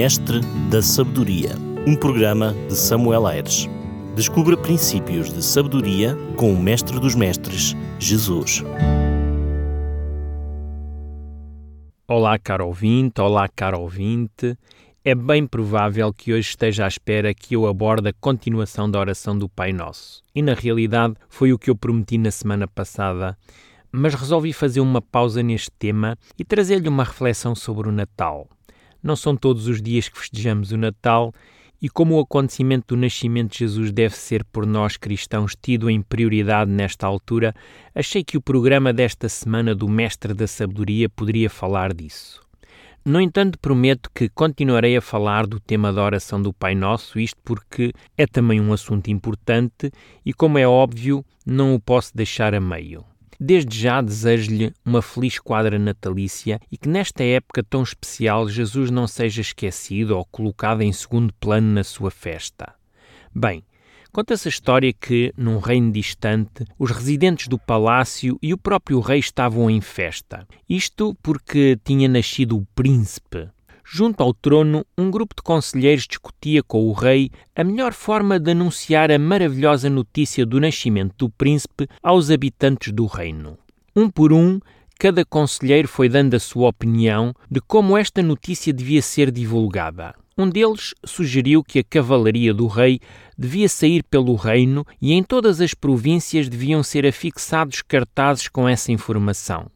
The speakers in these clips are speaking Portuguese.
Mestre da Sabedoria, um programa de Samuel Aires. Descubra princípios de sabedoria com o Mestre dos Mestres, Jesus. Olá, caro ouvinte, olá, caro ouvinte. É bem provável que hoje esteja à espera que eu aborde a continuação da oração do Pai Nosso. E na realidade foi o que eu prometi na semana passada, mas resolvi fazer uma pausa neste tema e trazer-lhe uma reflexão sobre o Natal. Não são todos os dias que festejamos o Natal e como o acontecimento do nascimento de Jesus deve ser por nós cristãos tido em prioridade nesta altura, achei que o programa desta semana do Mestre da Sabedoria poderia falar disso. No entanto, prometo que continuarei a falar do tema da oração do Pai Nosso, isto porque é também um assunto importante e, como é óbvio, não o posso deixar a meio. Desde já desejo-lhe uma feliz quadra natalícia e que nesta época tão especial Jesus não seja esquecido ou colocado em segundo plano na sua festa. Bem, Conta-se a história que, num reino distante, os residentes do palácio e o próprio rei estavam em festa. Isto porque tinha nascido o príncipe. Junto ao trono, um grupo de conselheiros discutia com o rei a melhor forma de anunciar a maravilhosa notícia do nascimento do príncipe aos habitantes do reino. Um por um, cada conselheiro foi dando a sua opinião de como esta notícia devia ser divulgada. Um deles sugeriu que a cavalaria do rei devia sair pelo reino e em todas as províncias deviam ser afixados cartazes com essa informação.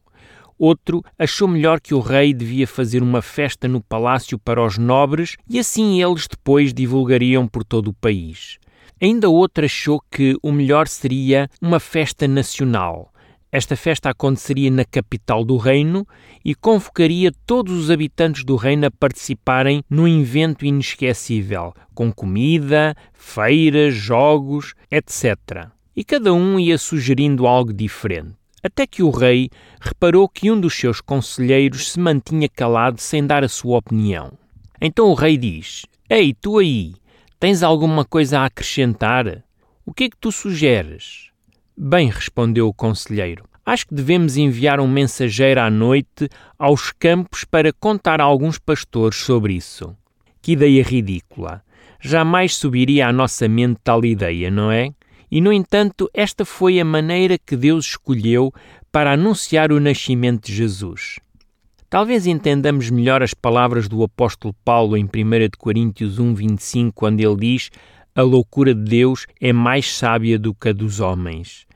Outro achou melhor que o rei devia fazer uma festa no palácio para os nobres e assim eles depois divulgariam por todo o país. Ainda outro achou que o melhor seria uma festa nacional, esta festa aconteceria na capital do reino e convocaria todos os habitantes do reino a participarem num evento inesquecível, com comida, feiras, jogos, etc. E cada um ia sugerindo algo diferente. Até que o rei reparou que um dos seus conselheiros se mantinha calado sem dar a sua opinião. Então o rei diz: Ei, tu aí, tens alguma coisa a acrescentar? O que é que tu sugeres? Bem, respondeu o conselheiro, acho que devemos enviar um mensageiro à noite aos campos para contar a alguns pastores sobre isso. Que ideia ridícula! Jamais subiria à nossa mente tal ideia, não é? E, no entanto, esta foi a maneira que Deus escolheu para anunciar o nascimento de Jesus. Talvez entendamos melhor as palavras do apóstolo Paulo em 1 Coríntios 1, 25, quando ele diz a loucura de Deus é mais sábia do que a dos homens.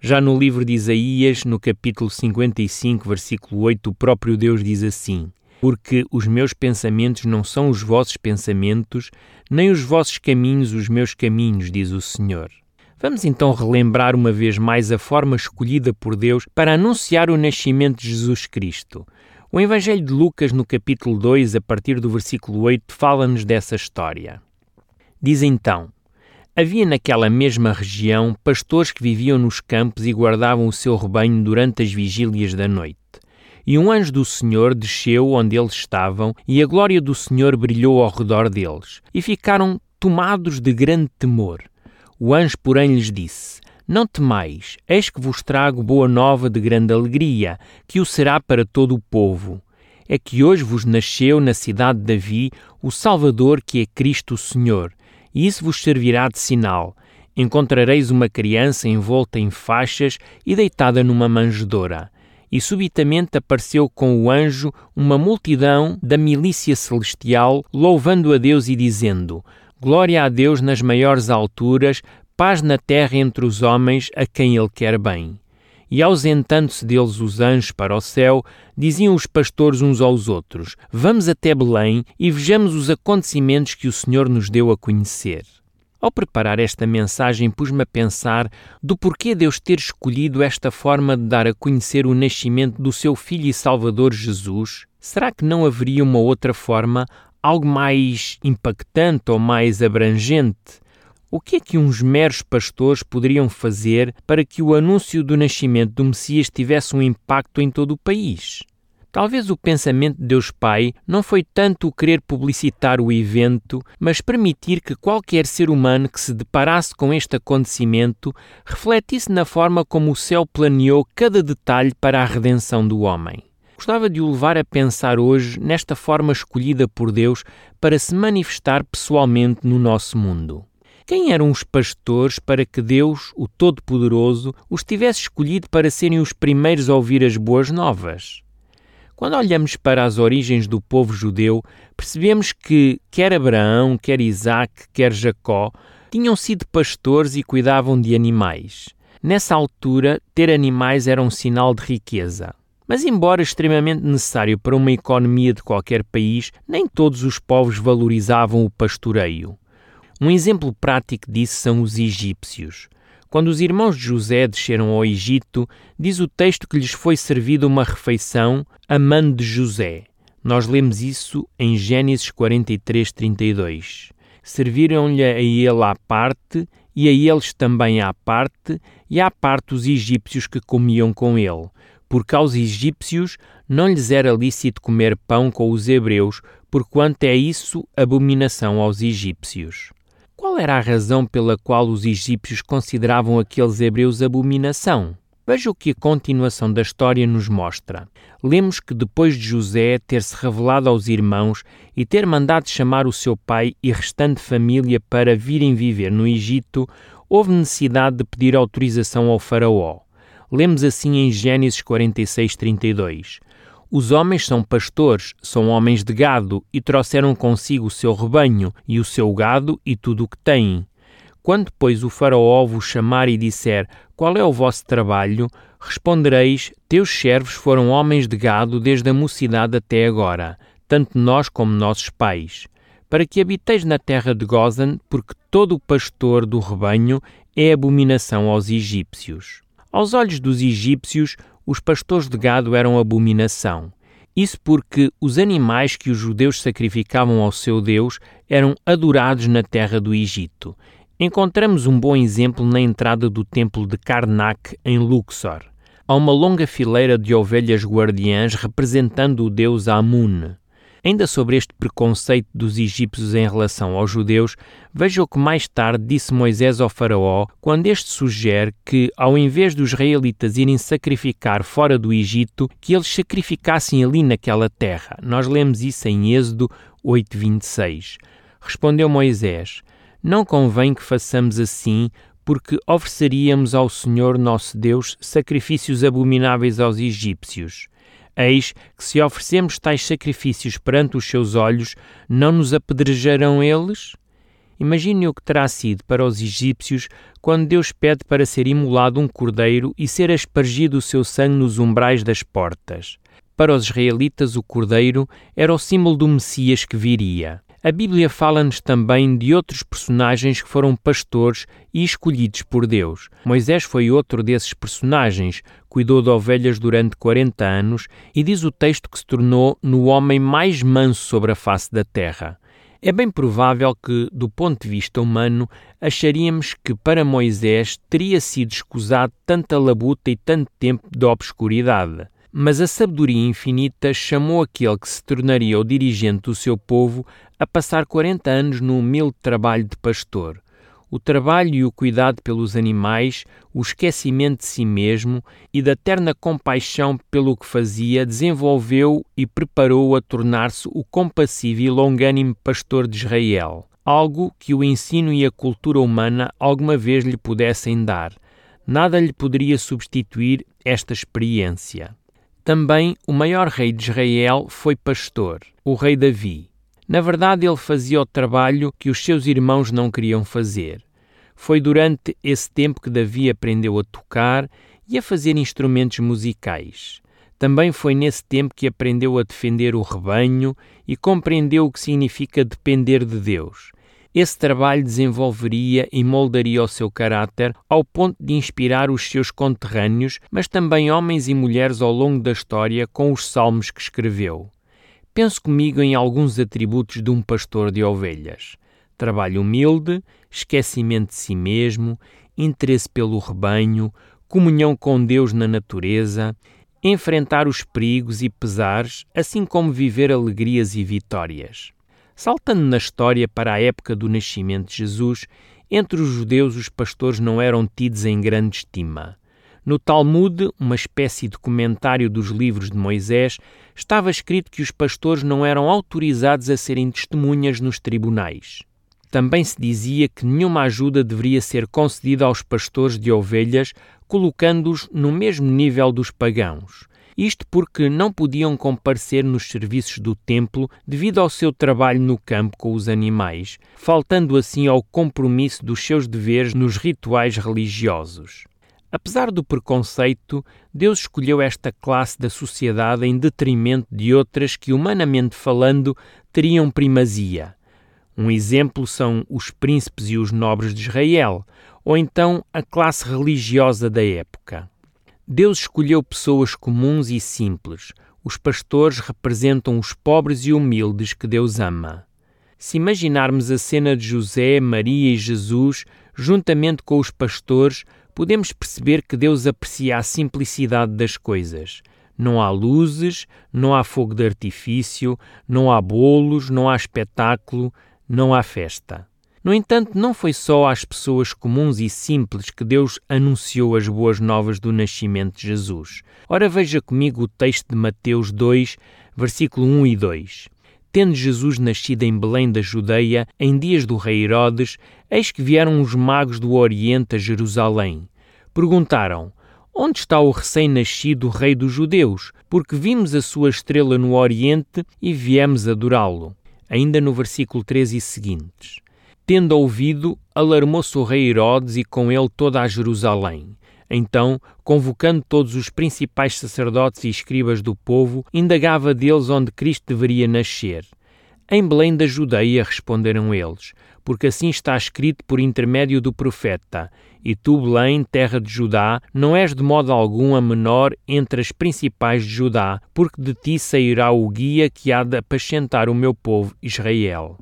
Já no livro de Isaías, no capítulo 55, versículo 8, o próprio Deus diz assim: Porque os meus pensamentos não são os vossos pensamentos, nem os vossos caminhos os meus caminhos, diz o Senhor. Vamos então relembrar uma vez mais a forma escolhida por Deus para anunciar o nascimento de Jesus Cristo. O Evangelho de Lucas, no capítulo 2, a partir do versículo 8, fala-nos dessa história. Diz então: Havia naquela mesma região pastores que viviam nos campos e guardavam o seu rebanho durante as vigílias da noite. E um anjo do Senhor desceu onde eles estavam, e a glória do Senhor brilhou ao redor deles, e ficaram tomados de grande temor. O anjo, porém, lhes disse: Não temais, eis que vos trago boa nova de grande alegria, que o será para todo o povo é que hoje vos nasceu na cidade de Davi o Salvador, que é Cristo o Senhor e isso vos servirá de sinal. Encontrareis uma criança envolta em faixas e deitada numa manjedoura. E subitamente apareceu com o anjo uma multidão da milícia celestial, louvando a Deus e dizendo: Glória a Deus nas maiores alturas, paz na terra entre os homens a quem Ele quer bem. E ausentando-se deles os anjos para o céu, diziam os pastores uns aos outros: Vamos até Belém e vejamos os acontecimentos que o Senhor nos deu a conhecer. Ao preparar esta mensagem, pus-me a pensar do porquê Deus ter escolhido esta forma de dar a conhecer o nascimento do seu Filho e Salvador Jesus. Será que não haveria uma outra forma, algo mais impactante ou mais abrangente? O que é que uns meros pastores poderiam fazer para que o anúncio do nascimento do Messias tivesse um impacto em todo o país? Talvez o pensamento de Deus Pai não foi tanto o querer publicitar o evento, mas permitir que qualquer ser humano que se deparasse com este acontecimento refletisse na forma como o céu planeou cada detalhe para a redenção do homem. Gostava de o levar a pensar hoje nesta forma escolhida por Deus para se manifestar pessoalmente no nosso mundo. Quem eram os pastores para que Deus, o Todo-Poderoso, os tivesse escolhido para serem os primeiros a ouvir as boas novas? Quando olhamos para as origens do povo judeu, percebemos que quer Abraão, quer Isaac, quer Jacó tinham sido pastores e cuidavam de animais. Nessa altura, ter animais era um sinal de riqueza. Mas, embora extremamente necessário para uma economia de qualquer país, nem todos os povos valorizavam o pastoreio. Um exemplo prático disso são os egípcios. Quando os irmãos de José desceram ao Egito, diz o texto que lhes foi servida uma refeição a mão de José. Nós lemos isso em Gênesis 43, 32. Serviram-lhe a ele à parte, e a eles também à parte, e à parte os egípcios que comiam com ele, porque aos egípcios não lhes era lícito comer pão com os hebreus, porquanto é isso abominação aos egípcios. Qual era a razão pela qual os egípcios consideravam aqueles hebreus abominação? Veja o que a continuação da história nos mostra. Lemos que depois de José ter se revelado aos irmãos e ter mandado chamar o seu pai e restante família para virem viver no Egito, houve necessidade de pedir autorização ao faraó. Lemos assim em Gênesis 46, 32. Os homens são pastores, são homens de gado, e trouxeram consigo o seu rebanho, e o seu gado, e tudo o que têm. Quando, pois, o Faraó vos chamar e disser: Qual é o vosso trabalho? Respondereis: Teus servos foram homens de gado desde a mocidade até agora, tanto nós como nossos pais. Para que habiteis na terra de Gozan, porque todo o pastor do rebanho é abominação aos egípcios. Aos olhos dos egípcios, os pastores de gado eram abominação. Isso porque os animais que os judeus sacrificavam ao seu Deus eram adorados na terra do Egito. Encontramos um bom exemplo na entrada do templo de Karnak, em Luxor. Há uma longa fileira de ovelhas guardiãs representando o deus Amun. Ainda sobre este preconceito dos egípcios em relação aos judeus, veja o que mais tarde disse Moisés ao Faraó, quando este sugere que, ao invés dos israelitas irem sacrificar fora do Egito, que eles sacrificassem ali naquela terra. Nós lemos isso em Êxodo 8:26. Respondeu Moisés: Não convém que façamos assim, porque ofereceríamos ao Senhor nosso Deus sacrifícios abomináveis aos egípcios. Eis que, se oferecemos tais sacrifícios perante os seus olhos, não nos apedrejarão eles? Imagine o que terá sido para os egípcios quando Deus pede para ser imolado um cordeiro e ser aspergido o seu sangue nos umbrais das portas. Para os israelitas, o cordeiro era o símbolo do Messias que viria. A Bíblia fala-nos também de outros personagens que foram pastores e escolhidos por Deus. Moisés foi outro desses personagens, cuidou de ovelhas durante 40 anos e diz o texto que se tornou no homem mais manso sobre a face da terra. É bem provável que, do ponto de vista humano, acharíamos que para Moisés teria sido escusado tanta labuta e tanto tempo de obscuridade. Mas a sabedoria infinita chamou aquele que se tornaria o dirigente do seu povo a passar 40 anos no humilde trabalho de pastor. O trabalho e o cuidado pelos animais, o esquecimento de si mesmo e da terna compaixão pelo que fazia, desenvolveu e preparou-o a tornar-se o compassivo e longânimo pastor de Israel, algo que o ensino e a cultura humana alguma vez lhe pudessem dar. Nada lhe poderia substituir esta experiência. Também o maior rei de Israel foi pastor, o rei Davi. Na verdade, ele fazia o trabalho que os seus irmãos não queriam fazer. Foi durante esse tempo que Davi aprendeu a tocar e a fazer instrumentos musicais. Também foi nesse tempo que aprendeu a defender o rebanho e compreendeu o que significa depender de Deus. Esse trabalho desenvolveria e moldaria o seu caráter ao ponto de inspirar os seus conterrâneos, mas também homens e mulheres ao longo da história com os salmos que escreveu. Pense comigo em alguns atributos de um pastor de ovelhas: trabalho humilde, esquecimento de si mesmo, interesse pelo rebanho, comunhão com Deus na natureza, enfrentar os perigos e pesares, assim como viver alegrias e vitórias. Saltando na história para a época do nascimento de Jesus, entre os judeus os pastores não eram tidos em grande estima. No Talmud, uma espécie de comentário dos livros de Moisés, estava escrito que os pastores não eram autorizados a serem testemunhas nos tribunais. Também se dizia que nenhuma ajuda deveria ser concedida aos pastores de ovelhas, colocando-os no mesmo nível dos pagãos. Isto porque não podiam comparecer nos serviços do templo devido ao seu trabalho no campo com os animais, faltando assim ao compromisso dos seus deveres nos rituais religiosos. Apesar do preconceito, Deus escolheu esta classe da sociedade em detrimento de outras que, humanamente falando, teriam primazia. Um exemplo são os príncipes e os nobres de Israel, ou então a classe religiosa da época. Deus escolheu pessoas comuns e simples. Os pastores representam os pobres e humildes que Deus ama. Se imaginarmos a cena de José, Maria e Jesus, juntamente com os pastores, podemos perceber que Deus aprecia a simplicidade das coisas. Não há luzes, não há fogo de artifício, não há bolos, não há espetáculo, não há festa. No entanto, não foi só às pessoas comuns e simples que Deus anunciou as boas novas do nascimento de Jesus. Ora, veja comigo o texto de Mateus 2, versículo 1 e 2. Tendo Jesus nascido em Belém da Judeia, em dias do rei Herodes, eis que vieram os magos do Oriente a Jerusalém. Perguntaram: Onde está o recém-nascido rei dos judeus? Porque vimos a sua estrela no Oriente e viemos adorá-lo. Ainda no versículo 13 e seguintes. Tendo ouvido, alarmou-se o rei Herodes e com ele toda a Jerusalém. Então, convocando todos os principais sacerdotes e escribas do povo, indagava deles onde Cristo deveria nascer. Em Belém da Judeia, responderam eles, porque assim está escrito por intermédio do profeta: E tu, Belém, terra de Judá, não és de modo algum a menor entre as principais de Judá, porque de ti sairá o guia que há de apacentar o meu povo Israel.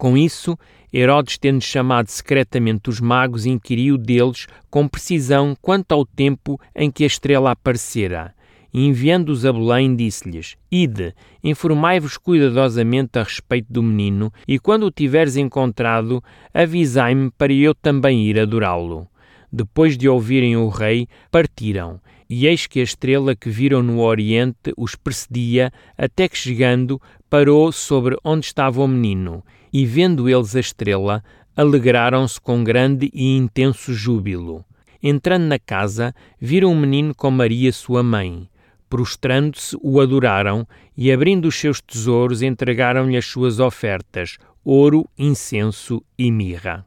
Com isso, Herodes, tendo chamado secretamente os magos, inquiriu deles com precisão quanto ao tempo em que a estrela aparecera. E enviando-os a Belém, disse-lhes: Ide, informai-vos cuidadosamente a respeito do menino, e quando o tiveres encontrado, avisai-me para eu também ir adorá-lo. Depois de ouvirem o rei, partiram. E eis que a estrela que viram no oriente os precedia, até que chegando, parou sobre onde estava o menino e vendo eles a estrela, alegraram-se com grande e intenso júbilo. Entrando na casa, viram o menino com Maria, sua mãe. Prostrando-se, o adoraram e, abrindo os seus tesouros, entregaram-lhe as suas ofertas: ouro, incenso e mirra.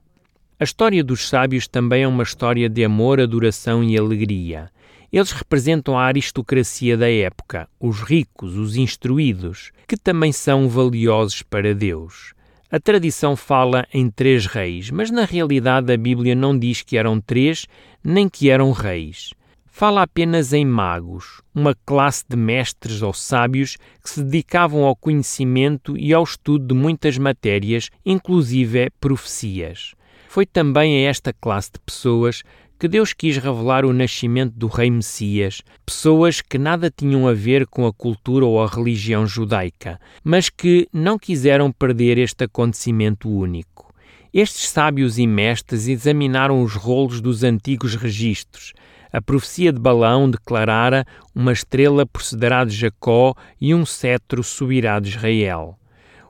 A história dos sábios também é uma história de amor, adoração e alegria. Eles representam a aristocracia da época, os ricos, os instruídos, que também são valiosos para Deus. A tradição fala em três reis, mas na realidade a Bíblia não diz que eram três, nem que eram reis. Fala apenas em magos, uma classe de mestres ou sábios que se dedicavam ao conhecimento e ao estudo de muitas matérias, inclusive profecias. Foi também a esta classe de pessoas que Deus quis revelar o nascimento do Rei Messias, pessoas que nada tinham a ver com a cultura ou a religião judaica, mas que não quiseram perder este acontecimento único. Estes sábios e mestres examinaram os rolos dos antigos registros. A profecia de Balaão declarara: Uma estrela procederá de Jacó e um cetro subirá de Israel.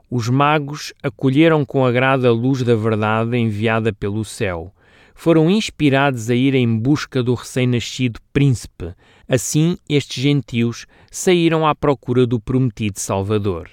Os magos acolheram com agrado a luz da verdade enviada pelo céu foram inspirados a ir em busca do recém-nascido príncipe. Assim, estes gentios saíram à procura do prometido Salvador.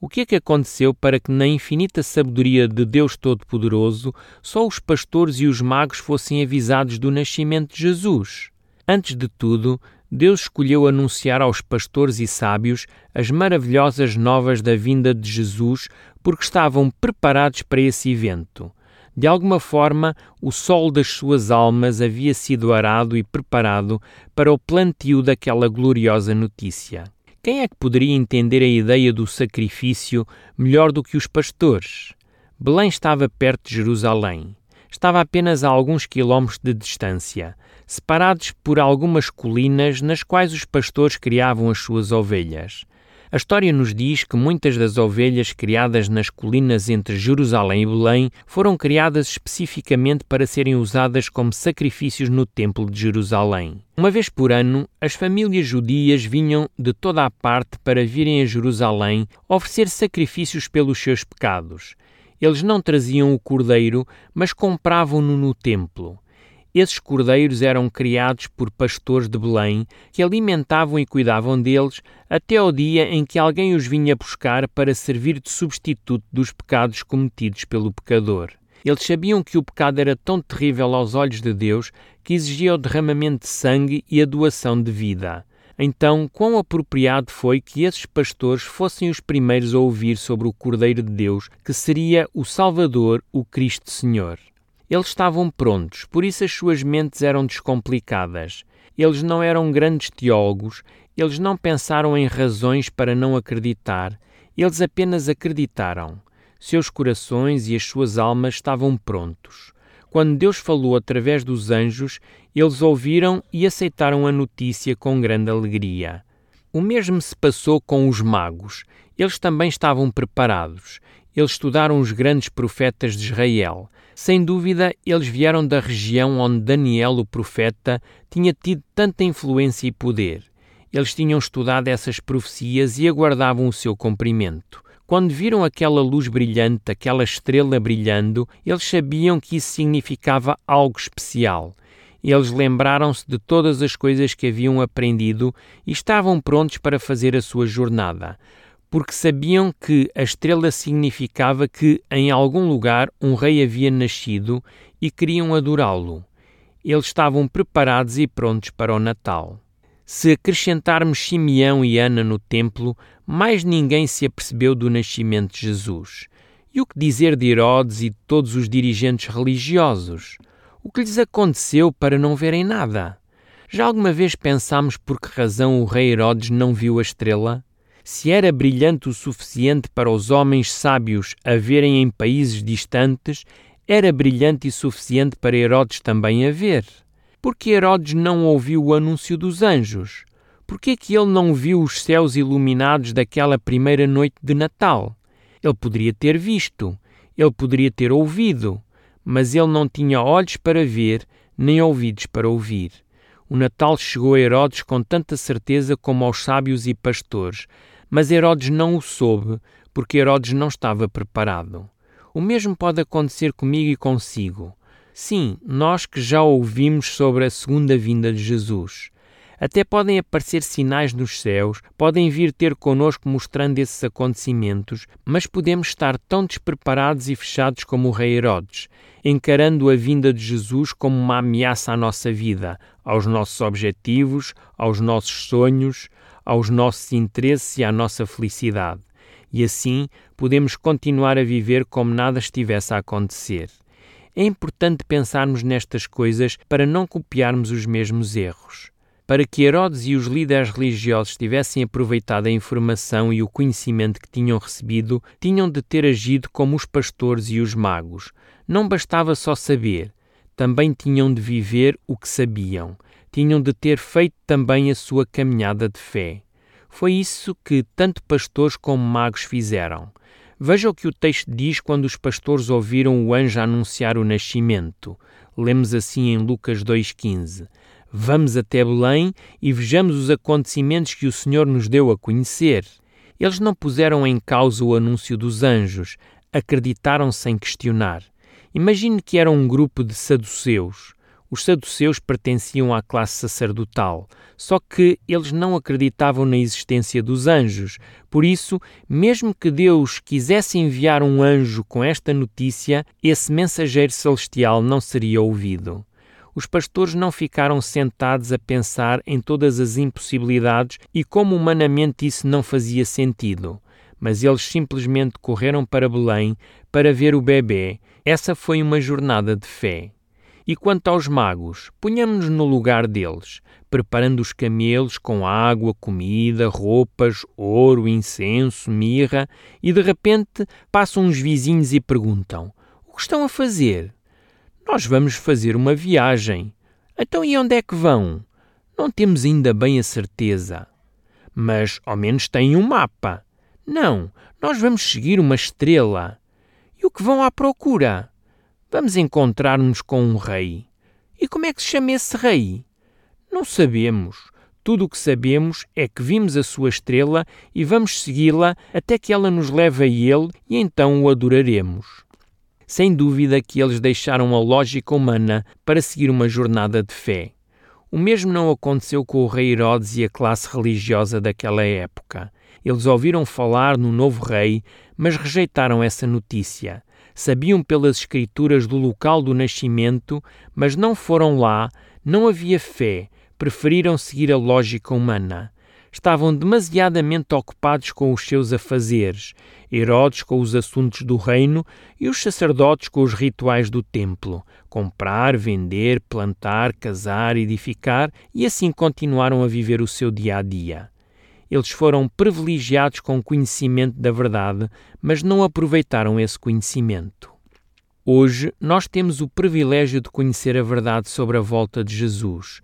O que é que aconteceu para que, na infinita sabedoria de Deus Todo-Poderoso, só os pastores e os magos fossem avisados do nascimento de Jesus? Antes de tudo, Deus escolheu anunciar aos pastores e sábios as maravilhosas novas da vinda de Jesus porque estavam preparados para esse evento. De alguma forma, o sol das suas almas havia sido arado e preparado para o plantio daquela gloriosa notícia. Quem é que poderia entender a ideia do sacrifício melhor do que os pastores? Belém estava perto de Jerusalém. Estava apenas a alguns quilómetros de distância, separados por algumas colinas nas quais os pastores criavam as suas ovelhas. A história nos diz que muitas das ovelhas criadas nas colinas entre Jerusalém e Belém foram criadas especificamente para serem usadas como sacrifícios no Templo de Jerusalém. Uma vez por ano, as famílias judias vinham de toda a parte para virem a Jerusalém oferecer sacrifícios pelos seus pecados. Eles não traziam o cordeiro, mas compravam-no no templo. Esses cordeiros eram criados por pastores de Belém, que alimentavam e cuidavam deles até ao dia em que alguém os vinha buscar para servir de substituto dos pecados cometidos pelo pecador. Eles sabiam que o pecado era tão terrível aos olhos de Deus que exigia o derramamento de sangue e a doação de vida. Então, quão apropriado foi que esses pastores fossem os primeiros a ouvir sobre o Cordeiro de Deus, que seria o Salvador, o Cristo Senhor. Eles estavam prontos, por isso as suas mentes eram descomplicadas. Eles não eram grandes teólogos, eles não pensaram em razões para não acreditar, eles apenas acreditaram. Seus corações e as suas almas estavam prontos. Quando Deus falou através dos anjos, eles ouviram e aceitaram a notícia com grande alegria. O mesmo se passou com os magos. Eles também estavam preparados. Eles estudaram os grandes profetas de Israel. Sem dúvida, eles vieram da região onde Daniel, o profeta, tinha tido tanta influência e poder. Eles tinham estudado essas profecias e aguardavam o seu cumprimento. Quando viram aquela luz brilhante, aquela estrela brilhando, eles sabiam que isso significava algo especial. Eles lembraram-se de todas as coisas que haviam aprendido e estavam prontos para fazer a sua jornada porque sabiam que a estrela significava que em algum lugar um rei havia nascido e queriam adorá-lo. Eles estavam preparados e prontos para o Natal. Se acrescentarmos Simeão e Ana no templo, mais ninguém se apercebeu do nascimento de Jesus. E o que dizer de Herodes e de todos os dirigentes religiosos? O que lhes aconteceu para não verem nada? Já alguma vez pensámos por que razão o rei Herodes não viu a estrela? Se era brilhante o suficiente para os homens sábios a verem em países distantes, era brilhante e suficiente para Herodes também a ver. Porque Herodes não ouviu o anúncio dos anjos? Por que que ele não viu os céus iluminados daquela primeira noite de Natal? Ele poderia ter visto, ele poderia ter ouvido, mas ele não tinha olhos para ver, nem ouvidos para ouvir. O Natal chegou a Herodes com tanta certeza como aos sábios e pastores, mas Herodes não o soube, porque Herodes não estava preparado. O mesmo pode acontecer comigo e consigo. Sim, nós que já ouvimos sobre a segunda vinda de Jesus. Até podem aparecer sinais nos céus, podem vir ter conosco mostrando esses acontecimentos, mas podemos estar tão despreparados e fechados como o rei Herodes, encarando a vinda de Jesus como uma ameaça à nossa vida, aos nossos objetivos, aos nossos sonhos, aos nossos interesses e à nossa felicidade, e assim podemos continuar a viver como nada estivesse a acontecer. É importante pensarmos nestas coisas para não copiarmos os mesmos erros. Para que Herodes e os líderes religiosos tivessem aproveitado a informação e o conhecimento que tinham recebido, tinham de ter agido como os pastores e os magos. Não bastava só saber, também tinham de viver o que sabiam tinham de ter feito também a sua caminhada de fé. Foi isso que tanto pastores como magos fizeram. Veja o que o texto diz quando os pastores ouviram o anjo anunciar o nascimento. Lemos assim em Lucas 2,15: Vamos até Belém e vejamos os acontecimentos que o Senhor nos deu a conhecer. Eles não puseram em causa o anúncio dos anjos, acreditaram sem questionar. Imagine que era um grupo de saduceus. Os saduceus pertenciam à classe sacerdotal, só que eles não acreditavam na existência dos anjos. Por isso, mesmo que Deus quisesse enviar um anjo com esta notícia, esse mensageiro celestial não seria ouvido. Os pastores não ficaram sentados a pensar em todas as impossibilidades e como humanamente isso não fazia sentido mas eles simplesmente correram para Belém para ver o bebê. Essa foi uma jornada de fé. E quanto aos magos, ponhamos-nos no lugar deles, preparando os camelos com água, comida, roupas, ouro, incenso, mirra, e de repente passam uns vizinhos e perguntam: O que estão a fazer? Nós vamos fazer uma viagem. Então e onde é que vão? Não temos ainda bem a certeza. Mas ao menos têm um mapa. Não, nós vamos seguir uma estrela. E o que vão à procura? Vamos encontrar-nos com um rei. E como é que se chama esse rei? Não sabemos. Tudo o que sabemos é que vimos a sua estrela e vamos segui-la até que ela nos leve a ele e então o adoraremos. Sem dúvida que eles deixaram a lógica humana para seguir uma jornada de fé. O mesmo não aconteceu com o rei Herodes e a classe religiosa daquela época. Eles ouviram falar no novo rei, mas rejeitaram essa notícia. Sabiam pelas escrituras do local do nascimento, mas não foram lá, não havia fé, preferiram seguir a lógica humana. Estavam demasiadamente ocupados com os seus afazeres, Herodes com os assuntos do reino e os sacerdotes com os rituais do templo, comprar, vender, plantar, casar, edificar, e assim continuaram a viver o seu dia a dia. Eles foram privilegiados com o conhecimento da verdade, mas não aproveitaram esse conhecimento. Hoje, nós temos o privilégio de conhecer a verdade sobre a volta de Jesus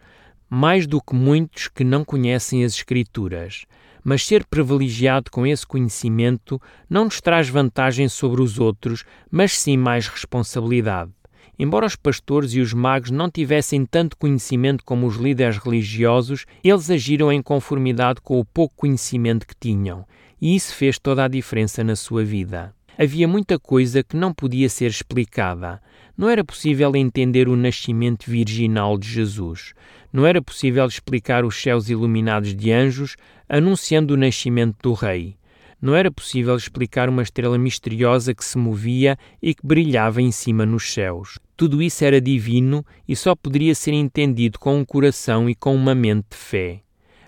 mais do que muitos que não conhecem as Escrituras. Mas ser privilegiado com esse conhecimento não nos traz vantagem sobre os outros, mas sim mais responsabilidade. Embora os pastores e os magos não tivessem tanto conhecimento como os líderes religiosos, eles agiram em conformidade com o pouco conhecimento que tinham, e isso fez toda a diferença na sua vida. Havia muita coisa que não podia ser explicada. Não era possível entender o nascimento virginal de Jesus não era possível explicar os céus iluminados de anjos anunciando o nascimento do Rei. Não era possível explicar uma estrela misteriosa que se movia e que brilhava em cima nos céus. Tudo isso era divino e só poderia ser entendido com um coração e com uma mente de fé.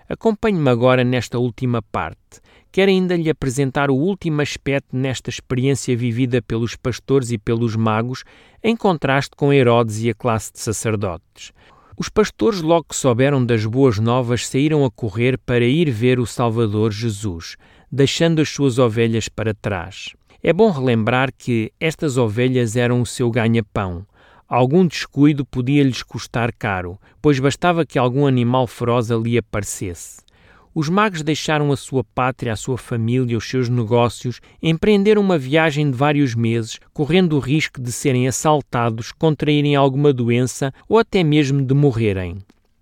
Acompanhe-me agora nesta última parte. Quero ainda lhe apresentar o último aspecto nesta experiência vivida pelos pastores e pelos magos, em contraste com Herodes e a classe de sacerdotes. Os pastores, logo que souberam das boas novas, saíram a correr para ir ver o Salvador Jesus, deixando as suas ovelhas para trás. É bom relembrar que estas ovelhas eram o seu ganha-pão. Algum descuido podia-lhes custar caro, pois bastava que algum animal feroz ali aparecesse. Os magos deixaram a sua pátria, a sua família, os seus negócios, empreenderam uma viagem de vários meses, correndo o risco de serem assaltados, contraírem alguma doença ou até mesmo de morrerem.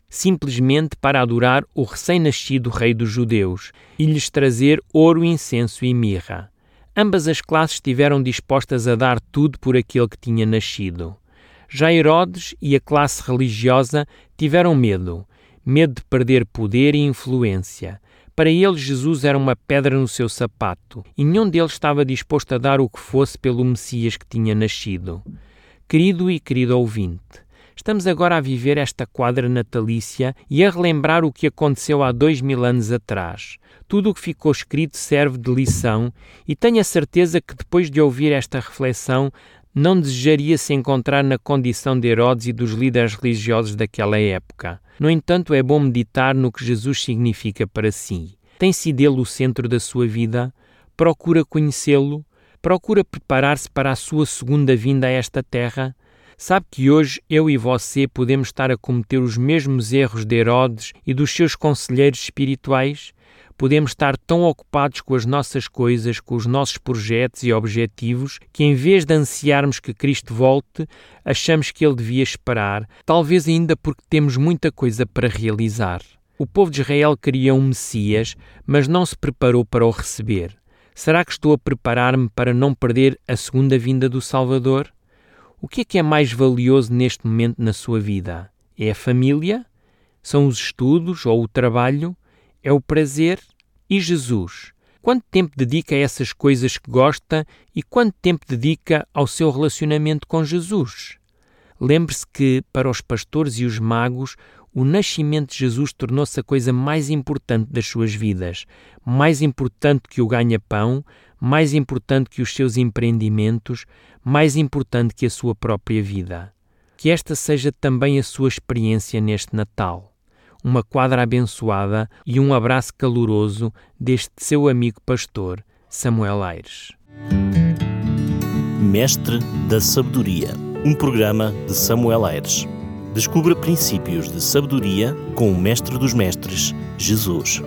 Simplesmente para adorar o recém-nascido rei dos judeus e lhes trazer ouro, incenso e mirra. Ambas as classes estiveram dispostas a dar tudo por aquele que tinha nascido. Já Herodes e a classe religiosa tiveram medo medo de perder poder e influência. Para eles, Jesus era uma pedra no seu sapato e nenhum deles estava disposto a dar o que fosse pelo Messias que tinha nascido. Querido e querido ouvinte, estamos agora a viver esta quadra natalícia e a relembrar o que aconteceu há dois mil anos atrás. Tudo o que ficou escrito serve de lição e tenho a certeza que depois de ouvir esta reflexão não desejaria se encontrar na condição de Herodes e dos líderes religiosos daquela época. No entanto, é bom meditar no que Jesus significa para si. Tem sido ele o centro da sua vida? Procura conhecê-lo? Procura preparar-se para a sua segunda vinda a esta terra? Sabe que hoje eu e você podemos estar a cometer os mesmos erros de Herodes e dos seus conselheiros espirituais? podemos estar tão ocupados com as nossas coisas, com os nossos projetos e objetivos, que em vez de ansiarmos que Cristo volte, achamos que ele devia esperar, talvez ainda porque temos muita coisa para realizar. O povo de Israel queria um Messias, mas não se preparou para o receber. Será que estou a preparar-me para não perder a segunda vinda do Salvador? O que é que é mais valioso neste momento na sua vida? É a família? São os estudos ou o trabalho? é o prazer e Jesus. Quanto tempo dedica a essas coisas que gosta e quanto tempo dedica ao seu relacionamento com Jesus? Lembre-se que, para os pastores e os magos, o nascimento de Jesus tornou-se a coisa mais importante das suas vidas, mais importante que o ganha-pão, mais importante que os seus empreendimentos, mais importante que a sua própria vida. Que esta seja também a sua experiência neste Natal uma quadra abençoada e um abraço caloroso deste seu amigo pastor, Samuel Aires. Mestre da Sabedoria, um programa de Samuel Aires. Descubra princípios de sabedoria com o Mestre dos Mestres, Jesus.